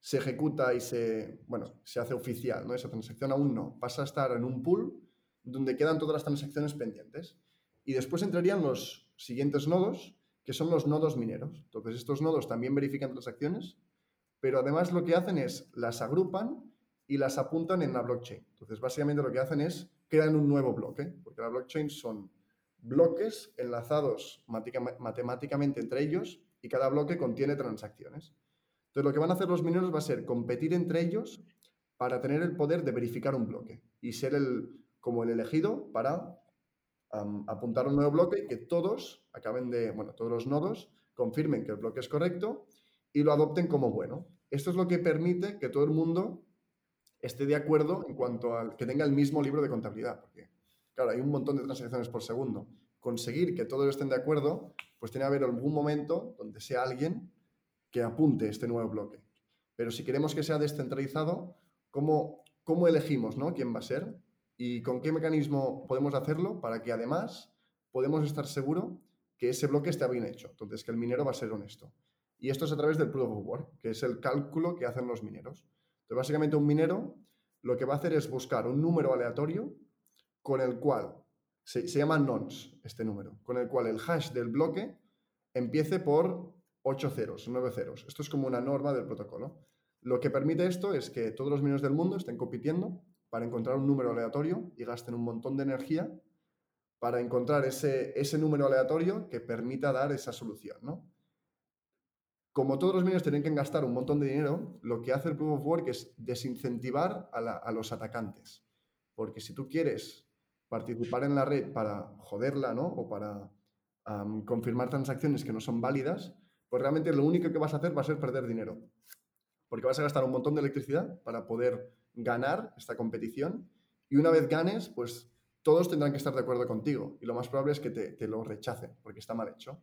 se ejecuta y se, bueno, se hace oficial, ¿no? Esa transacción aún no. Pasa a estar en un pool donde quedan todas las transacciones pendientes. Y después entrarían los siguientes nodos, que son los nodos mineros. Entonces, estos nodos también verifican transacciones, pero además lo que hacen es las agrupan y las apuntan en la blockchain. Entonces, básicamente lo que hacen es crean un nuevo bloque, porque la blockchain son bloques enlazados matemáticamente entre ellos y cada bloque contiene transacciones. Entonces, lo que van a hacer los mineros va a ser competir entre ellos para tener el poder de verificar un bloque y ser el, como el elegido para apuntar un nuevo bloque y que todos acaben de, bueno, todos los nodos confirmen que el bloque es correcto y lo adopten como bueno. Esto es lo que permite que todo el mundo esté de acuerdo en cuanto al que tenga el mismo libro de contabilidad, claro, hay un montón de transacciones por segundo. Conseguir que todos estén de acuerdo, pues tiene que haber algún momento donde sea alguien que apunte este nuevo bloque. Pero si queremos que sea descentralizado, ¿cómo, cómo elegimos ¿no? quién va a ser? ¿Y con qué mecanismo podemos hacerlo para que además podemos estar seguros que ese bloque está bien hecho? Entonces, que el minero va a ser honesto. Y esto es a través del proof of work, que es el cálculo que hacen los mineros. Entonces, básicamente un minero lo que va a hacer es buscar un número aleatorio con el cual, se, llama nonce este número, con el cual el hash del bloque empiece por 8 ceros, 9 ceros. Esto es como una norma del protocolo. Lo que permite esto es que todos los mineros del mundo estén compitiendo para encontrar un número aleatorio y gasten un montón de energía para encontrar ese, ese número aleatorio que permita dar esa solución, ¿no? Como todos los mineros tienen que gastar un montón de dinero, lo que hace el Proof of Work es desincentivar a, a los atacantes. Porque si tú quieres participar en la red para joderla, ¿no? O para confirmar transacciones que no son válidas, pues realmente lo único que vas a hacer va a ser perder dinero. Porque vas a gastar un montón de electricidad para poder ganar esta competición Y una vez ganes, pues todos tendrán que estar de acuerdo contigo. Y lo más probable es que te, lo rechacen, porque está mal hecho.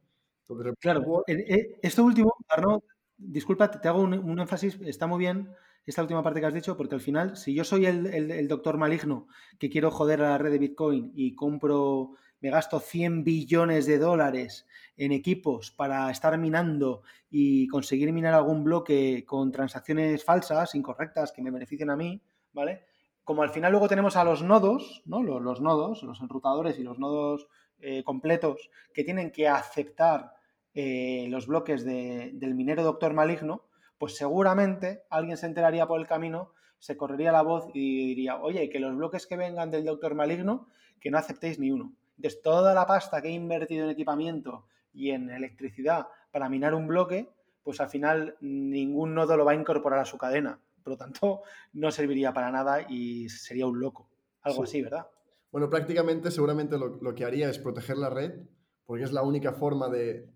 claro, esto último, Arno, disculpa, te hago un, énfasis, está muy bien esta última parte que has dicho, porque al final, si yo soy el, doctor maligno que quiero joder a la red de Bitcoin y compro, me gasto 100 billones de dólares en equipos para estar minando y conseguir minar algún bloque con transacciones falsas, incorrectas, que me beneficien a mí, ¿vale? Como al final luego tenemos a los nodos, ¿no? Los, nodos, los enrutadores y los nodos eh, completos que tienen que aceptar eh, los bloques del minero doctor maligno, pues seguramente alguien se enteraría por el camino, se correría la voz y diría, oye, que los bloques que vengan del doctor maligno, que no aceptéis ni uno. Entonces, toda la pasta que he invertido en equipamiento y en electricidad para minar un bloque, pues al final ningún nodo lo va a incorporar a su cadena. Por lo tanto, no serviría para nada y sería un loco. Algo así, ¿verdad? Bueno, prácticamente seguramente lo, que haría es proteger la red, porque es la única forma de,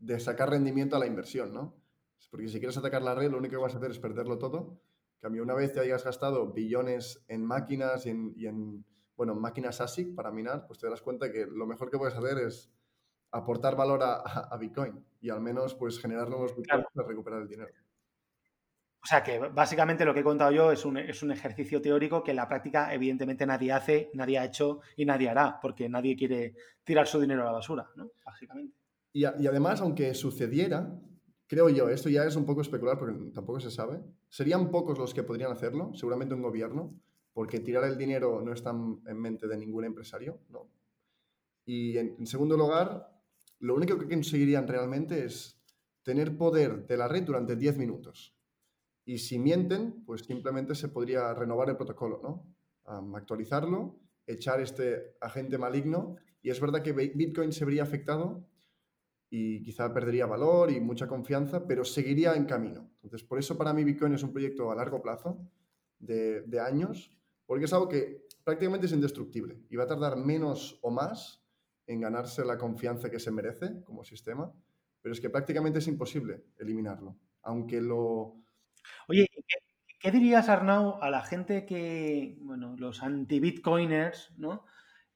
de sacar rendimiento a la inversión, ¿no? Porque si quieres atacar la red, lo único que vas a hacer es perderlo todo. Cambio, una vez te hayas gastado billones en máquinas y en, bueno, máquinas ASIC para minar, pues te das cuenta que lo mejor que puedes hacer es aportar valor a, Bitcoin y al menos pues generar nuevos Bitcoins para recuperar el dinero. O sea que básicamente lo que he contado yo es un, es un, ejercicio teórico que en la práctica evidentemente nadie hace, nadie ha hecho y nadie hará, porque nadie quiere tirar su dinero a la basura, ¿no? Básicamente. Y, y además, aunque sucediera, creo yo, esto ya es un poco especular porque tampoco se sabe, serían pocos los que podrían hacerlo, seguramente un gobierno, porque tirar el dinero no está en mente de ningún empresario, ¿no? Y en, segundo lugar, lo único que conseguirían realmente es tener poder de la red durante 10 minutos. Y si mienten, pues simplemente se podría renovar el protocolo, ¿no? actualizarlo, echar este agente maligno. Y es verdad que Bitcoin se vería afectado y quizá perdería valor y mucha confianza, pero seguiría en camino. Entonces, por eso para mí Bitcoin es un proyecto a largo plazo, de, años, porque es algo que prácticamente es indestructible y va a tardar menos o más en ganarse la confianza que se merece como sistema, pero es que prácticamente es imposible eliminarlo, aunque lo... Oye, ¿qué, qué dirías, Arnau, a la gente que, bueno, los anti-bitcoiners, ¿no?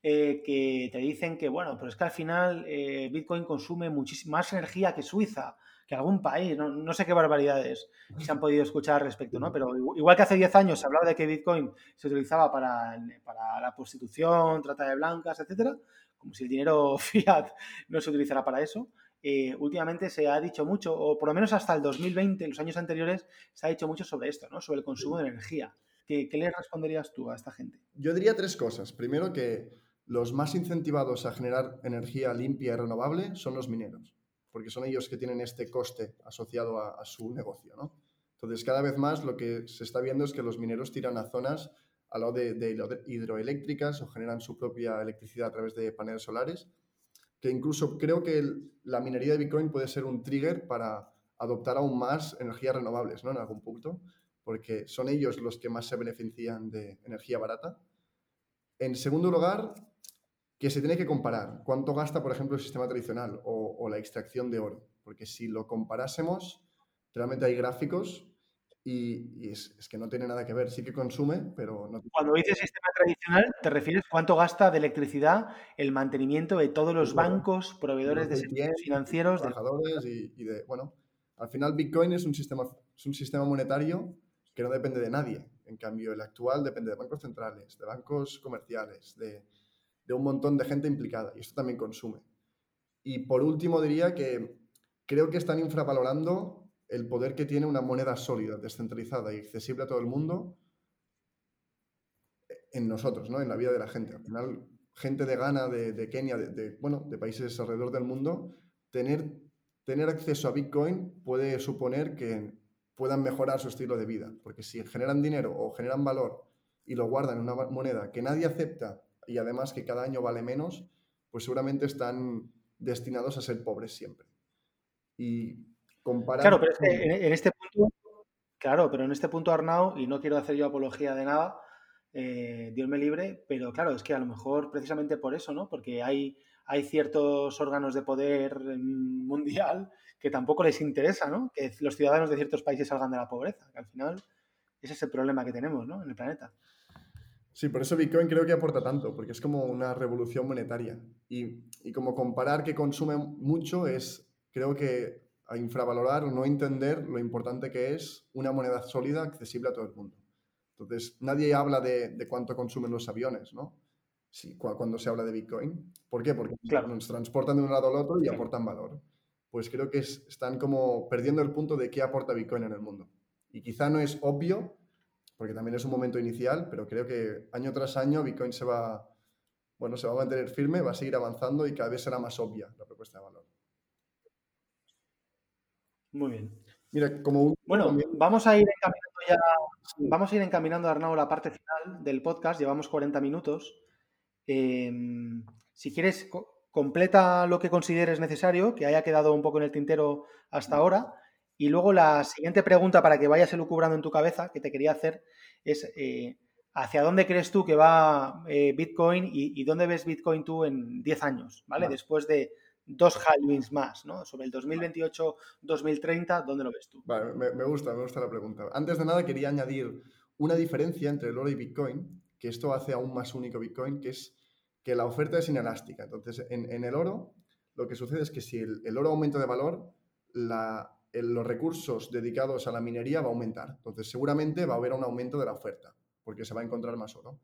Eh, que te dicen que, bueno, pero es que al final eh, Bitcoin consume muchísima más energía que Suiza, que algún país, no, sé qué barbaridades se han podido escuchar al respecto, ¿no? Pero igual que hace 10 años se hablaba de que Bitcoin se utilizaba para, para la prostitución, trata de blancas, etcétera, como si el dinero (laughs) fiat no se utilizara para eso. Eh, últimamente se ha dicho mucho, o por lo menos hasta el 2020, los años anteriores, se ha dicho mucho sobre esto, ¿no? Sobre el consumo de energía. ¿Qué, qué le responderías tú a esta gente? Yo diría tres cosas. Primero que los más incentivados a generar energía limpia y renovable son los mineros, porque son ellos que tienen este coste asociado a, su negocio. ¿no? Entonces, cada vez más lo que se está viendo es que los mineros tiran a zonas a lado de, hidroeléctricas o generan su propia electricidad a través de paneles solares, que incluso creo que la minería de Bitcoin puede ser un trigger para adoptar aún más energías renovables ¿no? en algún punto, porque son ellos los que más se benefician de energía barata. En segundo lugar, que se tiene que comparar cuánto gasta, por ejemplo, el sistema tradicional o, la extracción de oro. Porque si lo comparásemos, realmente hay gráficos y, es, que no tiene nada que ver. Sí que consume, pero no. Cuando dices sistema tradicional, ¿te refieres cuánto gasta de electricidad el mantenimiento de todos los bancos, proveedores de servicios financieros? Trabajadores y, y, de. Bueno, al final Bitcoin es un, sistema, es un sistema monetario que no depende de nadie. En cambio, el actual depende de bancos centrales, de bancos comerciales, de de un montón de gente implicada y esto también consume. Y por último diría que creo que están infravalorando el poder que tiene una moneda sólida, descentralizada y accesible a todo el mundo en nosotros, ¿no? en la vida de la gente. Al final, gente de Ghana, de, Kenia, de, bueno, de países alrededor del mundo, tener, tener acceso a Bitcoin puede suponer que puedan mejorar su estilo de vida, porque si generan dinero o generan valor y lo guardan en una moneda que nadie acepta y además que cada año vale menos, pues seguramente están destinados a ser pobres siempre. Y comparar... Claro, pero en, este punto, claro, pero en este punto, Arnau, y no quiero hacer yo apología de nada, eh, Dios me libre, pero claro, es que a lo mejor precisamente por eso, ¿no? Porque hay, hay ciertos órganos de poder mundial que tampoco les interesa, ¿no? Que los ciudadanos de ciertos países salgan de la pobreza, que al final ese es el problema que tenemos, ¿no? En el planeta. Sí, por eso Bitcoin creo que aporta tanto, porque es como una revolución monetaria. Y, y como comparar que consume mucho es, creo que a infravalorar o no entender lo importante que es una moneda sólida accesible a todo el mundo. Entonces, nadie habla de, de cuánto consumen los aviones, ¿no? Sí, cuando se habla de Bitcoin. ¿Por qué? Porque nos transportan de un lado al otro y aportan valor. Pues creo que están como perdiendo el punto de qué aporta Bitcoin en el mundo. Y quizá no es obvio, porque también es un momento inicial, pero creo que año tras año Bitcoin se va, bueno, se va a mantener firme, va a seguir avanzando y cada vez será más obvia la propuesta de valor. Muy bien. Mira, como bueno, vamos a ir encaminando ya, vamos a ir encaminando, Arnau, la parte final del podcast. Llevamos 40 minutos. Em, si quieres, completa lo que consideres necesario, que haya quedado un poco en el tintero hasta ahora. Y luego la siguiente pregunta para que vayas elucubrando en tu cabeza, que te quería hacer, es eh, ¿hacia dónde crees tú que va eh, Bitcoin y, dónde ves Bitcoin tú en 10 años? ¿vale? Después de, dos halvings más, ¿no? Sobre el 2028-2030, ¿dónde lo ves tú? Vale, me, gusta, me gusta la pregunta. Antes de nada quería añadir una diferencia entre el oro y Bitcoin, que esto hace aún más único Bitcoin, que es que la oferta es inelástica. Entonces, en, el oro, lo que sucede es que si el, oro aumenta de valor, los recursos dedicados a la minería va a aumentar. Entonces, seguramente va a haber un aumento de la oferta, porque se va a encontrar más oro.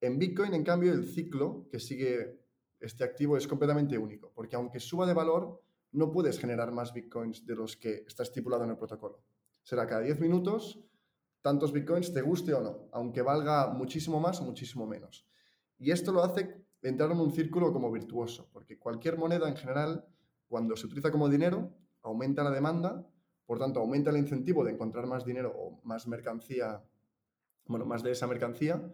En Bitcoin, en cambio, el ciclo que sigue este activo es completamente único, porque aunque suba de valor, no puedes generar más bitcoins de los que está estipulado en el protocolo. Será cada 10 minutos, tantos bitcoins, te guste o no, aunque valga muchísimo más o muchísimo menos. Y esto lo hace entrar en un círculo como virtuoso, porque cualquier moneda en general, cuando se utiliza como dinero, aumenta la demanda, por tanto, aumenta el incentivo de encontrar más dinero o más mercancía, bueno, más de esa mercancía,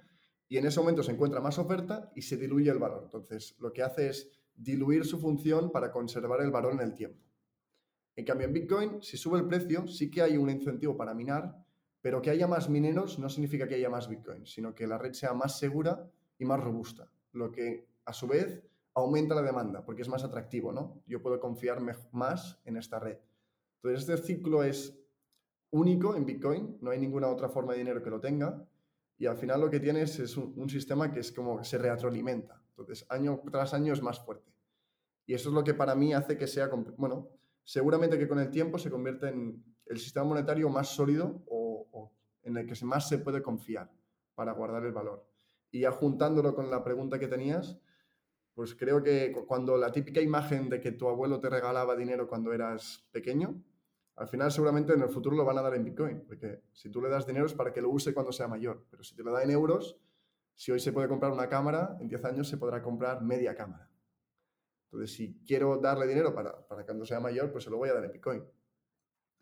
y en ese momento se encuentra más oferta y se diluye el valor. Entonces, lo que hace es diluir su función para conservar el valor en el tiempo. En cambio, en Bitcoin, si sube el precio, sí que hay un incentivo para minar, pero que haya más mineros no significa que haya más Bitcoin, sino que la red sea más segura y más robusta, lo que a su vez aumenta la demanda porque es más atractivo, ¿no? Yo puedo confiar más en esta red. Entonces, este ciclo es único en Bitcoin, no hay ninguna otra forma de dinero que lo tenga y al final lo que tienes es un, sistema que es como se retroalimenta. Entonces, año tras año es más fuerte. Y eso es lo que para mí hace que sea, bueno, seguramente que con el tiempo se convierte en el sistema monetario más sólido o, en el que más se puede confiar para guardar el valor. Y ya juntándolo con la pregunta que tenías, pues creo que cuando la típica imagen de que tu abuelo te regalaba dinero cuando eras pequeño, al final seguramente en el futuro lo van a dar en Bitcoin, porque si tú le das dinero es para que lo use cuando sea mayor, pero si te lo da en euros, si hoy se puede comprar una cámara, en 10 años se podrá comprar media cámara. Entonces, si quiero darle dinero para, para cuando sea mayor, pues se lo voy a dar en Bitcoin.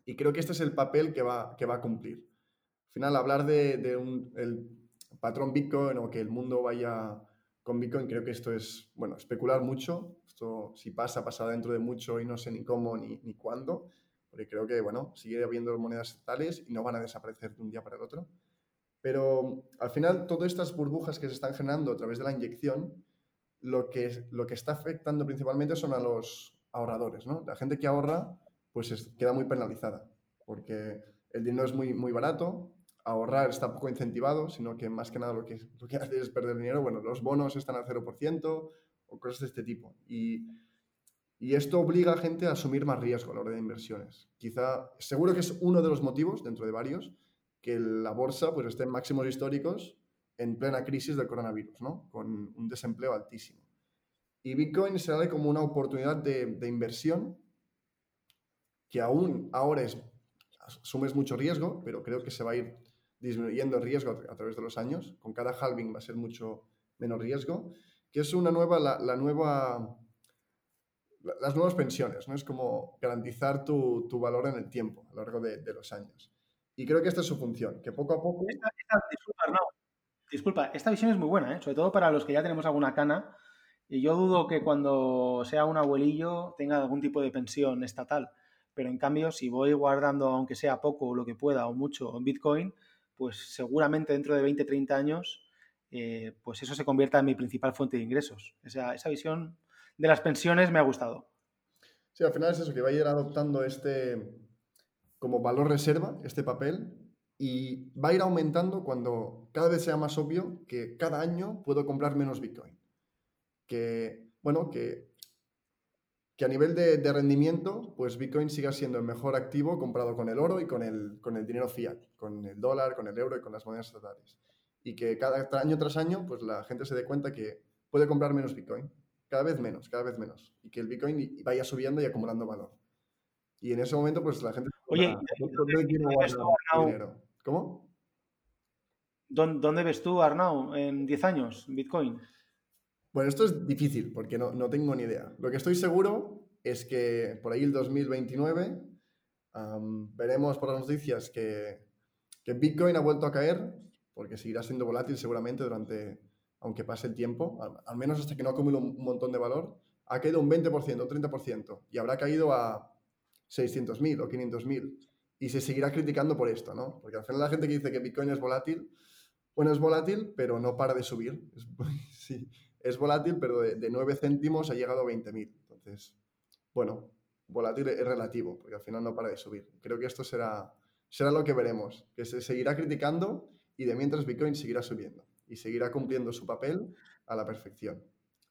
Y creo que este es el papel que va, que va a cumplir. Al final, hablar de, de un, el patrón Bitcoin o que el mundo vaya con Bitcoin, creo que esto es, bueno, especular mucho. Esto, si pasa, pasa dentro de mucho y no sé ni cómo ni, ni cuándo porque creo que, bueno, sigue habiendo monedas tales y no van a desaparecer de un día para el otro. Pero al final, todas estas burbujas que se están generando a través de la inyección, lo que, lo que está afectando principalmente son a los ahorradores, ¿no? La gente que ahorra, pues queda muy penalizada, porque el dinero es muy, muy barato, ahorrar está poco incentivado, sino que más que nada lo que, lo que (laughs) hace es perder dinero. Bueno, los bonos están al 0% o cosas de este tipo. Y y esto obliga a gente a asumir más riesgo a la hora de inversiones. Quizá, seguro que es uno de los motivos, dentro de varios, que la bolsa pues, esté en máximos históricos en plena crisis del coronavirus, ¿no? con un desempleo altísimo. Y Bitcoin se da como una oportunidad de, de inversión que aún ahora es, asumes mucho riesgo, pero creo que se va a ir disminuyendo el riesgo a, través de los años. Con cada halving va a ser mucho menos riesgo, que es una nueva, la nueva las nuevas pensiones, ¿no? Es como garantizar tu, valor en el tiempo a lo largo de, los años. Y creo que esta es su función, que poco a poco... disculpa, esta visión es muy buena, ¿eh? sobre todo para los que ya tenemos alguna cana. Y yo dudo que cuando sea un abuelillo tenga algún tipo de pensión estatal. Pero en cambio, si voy guardando, aunque sea poco, lo que pueda o mucho en Bitcoin, pues seguramente dentro de 20, 30 años, eh, pues eso se convierta en mi principal fuente de ingresos. Esa, esa visión de las pensiones me ha gustado. Sí, al final es eso, que va a ir adoptando este como valor reserva, este papel, y va a ir aumentando cuando cada vez sea más obvio que cada año puedo comprar menos Bitcoin. Que, bueno, que, que a nivel de, rendimiento, pues Bitcoin siga siendo el mejor activo comparado con el oro y con el, con el dinero fiat, con el dólar, con el euro y con las monedas estatales. Y que cada año tras año, pues la gente se dé cuenta que puede comprar menos Bitcoin. Cada vez menos, cada vez menos. Y que el Bitcoin vaya subiendo y acumulando valor. Y en ese momento, pues la gente... Oye, dinero. ¿Cómo? ¿Dónde ves tú, Arnau, en 10 años, Bitcoin? Bueno, esto es difícil porque no, no, tengo ni idea. Lo que estoy seguro es que por ahí el 2029 veremos por las noticias que, que, Bitcoin ha vuelto a caer porque seguirá siendo volátil seguramente durante, aunque pase el tiempo, al, menos hasta que no acumule un, montón de valor, ha caído un 20%, un 30% y habrá caído a 600.000 o 500.000 y se seguirá criticando por esto, ¿no? Porque al final la gente que dice que Bitcoin es volátil, bueno, es volátil, pero no para de subir. Es, (laughs) sí, es volátil, pero de, 9 céntimos ha llegado a 20.000. Entonces, bueno, volátil es relativo, porque al final no para de subir. Creo que esto será, será lo que veremos, que se seguirá criticando y de mientras Bitcoin seguirá subiendo y seguirá cumpliendo su papel a la perfección.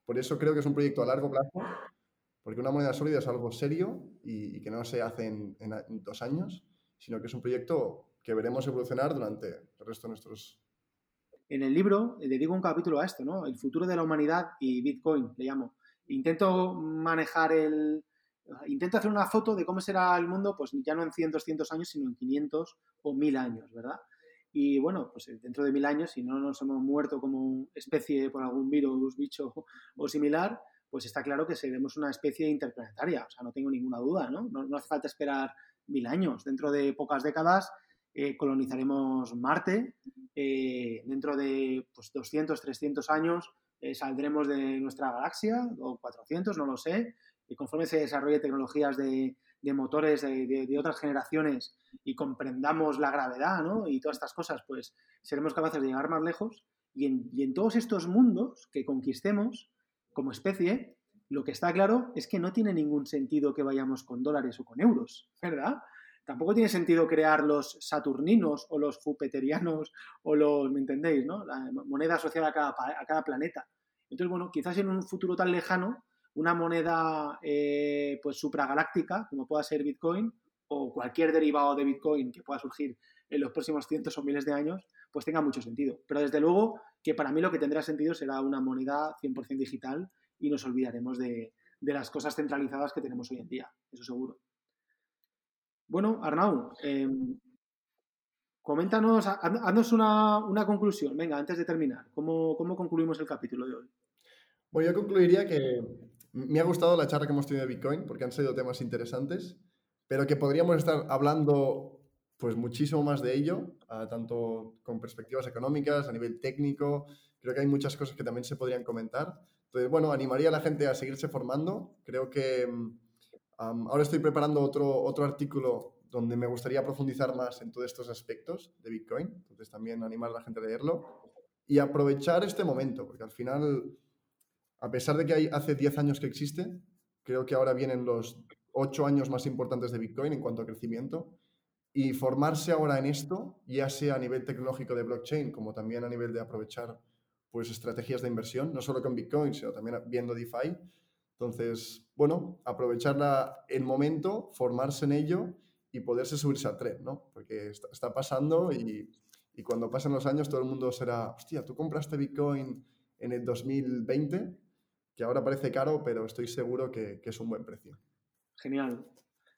Por eso creo que es un proyecto a largo plazo, porque una moneda sólida es algo serio y, que no se hace en dos años, sino que es un proyecto que veremos evolucionar durante el resto de nuestros... En el libro dedico un capítulo a esto, ¿no? El futuro de la humanidad y Bitcoin, le llamo. Intento manejar el... Intento hacer una foto de cómo será el mundo, pues ya no en 100, 200 años, sino en 500 o 1000 años, ¿verdad? Y bueno, pues dentro de mil años, si no nos hemos muerto como especie por algún virus, bicho (laughs) o similar, pues está claro que seremos una especie interplanetaria. O sea, no tengo ninguna duda, ¿no? No, no hace falta esperar mil años. Dentro de pocas décadas eh, colonizaremos Marte. Eh, dentro de pues, 200, 300 años eh, saldremos de nuestra galaxia, o 400, no lo sé. Y conforme se desarrolle tecnologías de, motores de, otras generaciones y comprendamos la gravedad ¿no? y todas estas cosas, pues seremos capaces de llegar más lejos. Y en, y en todos estos mundos que conquistemos como especie, lo que está claro es que no tiene ningún sentido que vayamos con dólares o con euros, ¿verdad? Tampoco tiene sentido crear los saturninos o los jupiterianos o los, ¿me entendéis? ¿no? La moneda asociada a cada, a cada planeta. Entonces, bueno, quizás en un futuro tan lejano, una moneda eh, pues supragaláctica, como pueda ser Bitcoin, o cualquier derivado de Bitcoin que pueda surgir en los próximos cientos o miles de años, pues tenga mucho sentido. Pero desde luego que para mí lo que tendrá sentido será una moneda 100% digital y nos olvidaremos de, las cosas centralizadas que tenemos hoy en día, eso seguro. Bueno, Arnau, em, coméntanos, haznos una, conclusión, venga, antes de terminar, ¿cómo, concluimos el capítulo de hoy? Bueno, yo concluiría que me ha gustado la charla que hemos tenido de Bitcoin porque han sido temas interesantes, pero que podríamos estar hablando pues muchísimo más de ello, tanto con perspectivas económicas, a nivel técnico, creo que hay muchas cosas que también se podrían comentar. Entonces, bueno, animaría a la gente a seguirse formando. Creo que ahora estoy preparando otro, otro artículo donde me gustaría profundizar más en todos estos aspectos de Bitcoin. Entonces, también animar a la gente a leerlo y aprovechar este momento, porque al final, a pesar de que hay, hace 10 años que existe, creo que ahora vienen los 8 años más importantes de Bitcoin en cuanto a crecimiento. Y formarse ahora en esto, ya sea a nivel tecnológico de blockchain, como también a nivel de aprovechar pues, estrategias de inversión, no solo con Bitcoin, sino también viendo DeFi. Entonces, bueno, aprovechar el momento, formarse en ello y poderse subirse al tren, ¿no? Porque está, pasando y, y, cuando pasen los años todo el mundo será, hostia, tú compraste Bitcoin en el 2020, que ahora parece caro, pero estoy seguro que, que es un buen precio. Genial.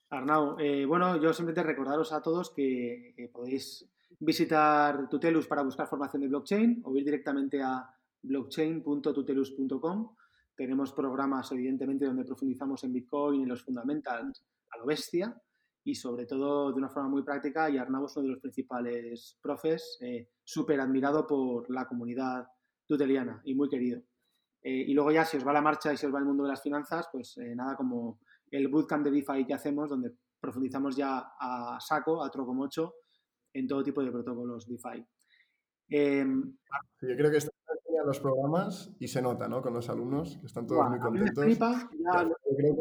Arnau, eh, bueno, yo simplemente recordaros a todos que, que podéis visitar Tutelus para buscar formación de blockchain o ir directamente a blockchain.tutelus.com. Tenemos programas, evidentemente, donde profundizamos en Bitcoin, en los fundamentals a lo bestia y sobre todo de una forma muy práctica y Arnau es uno de los principales profes, eh, súper admirado por la comunidad tuteliana y muy querido. Eh, y luego ya si os va la marcha y si os va el mundo de las finanzas, pues eh, nada como el bootcamp de DeFi que hacemos, donde profundizamos ya a saco, a troco mocho, en todo tipo de protocolos DeFi. Em, yo creo que están los programas y se nota, ¿no? Con los alumnos, que están todos muy contentos. A mí me flipa,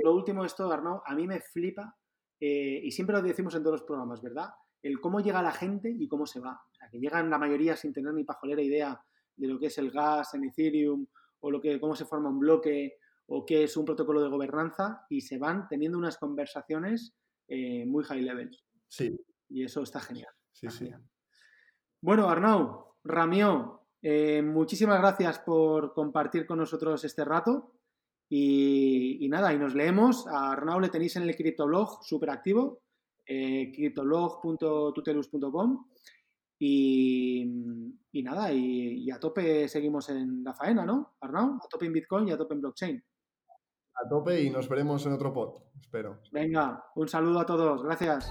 lo, último es todo, Arnaud, a mí me flipa, eh, y siempre lo decimos en todos los programas, ¿verdad? el cómo llega la gente y cómo se va. O sea, que llegan la mayoría sin tener ni pajolera idea de lo que es el gas en Ethereum o lo que, cómo se forma un bloque o qué es un protocolo de gobernanza y se van teniendo unas conversaciones eh, muy high level. Sí. Y eso está genial. Sí, sí. Bueno, Arnau, Ramió, eh, muchísimas gracias por compartir con nosotros este rato. Y, nada, y nos leemos. A Arnau le tenéis en el criptoblog súper activo, eh, criptoblog.tutelus.com. Y, y, nada, y, a tope seguimos en la faena, ¿no? Arnau, a tope en Bitcoin y a tope en blockchain. A tope y nos veremos en otro pod, espero. Venga, un saludo a todos, gracias.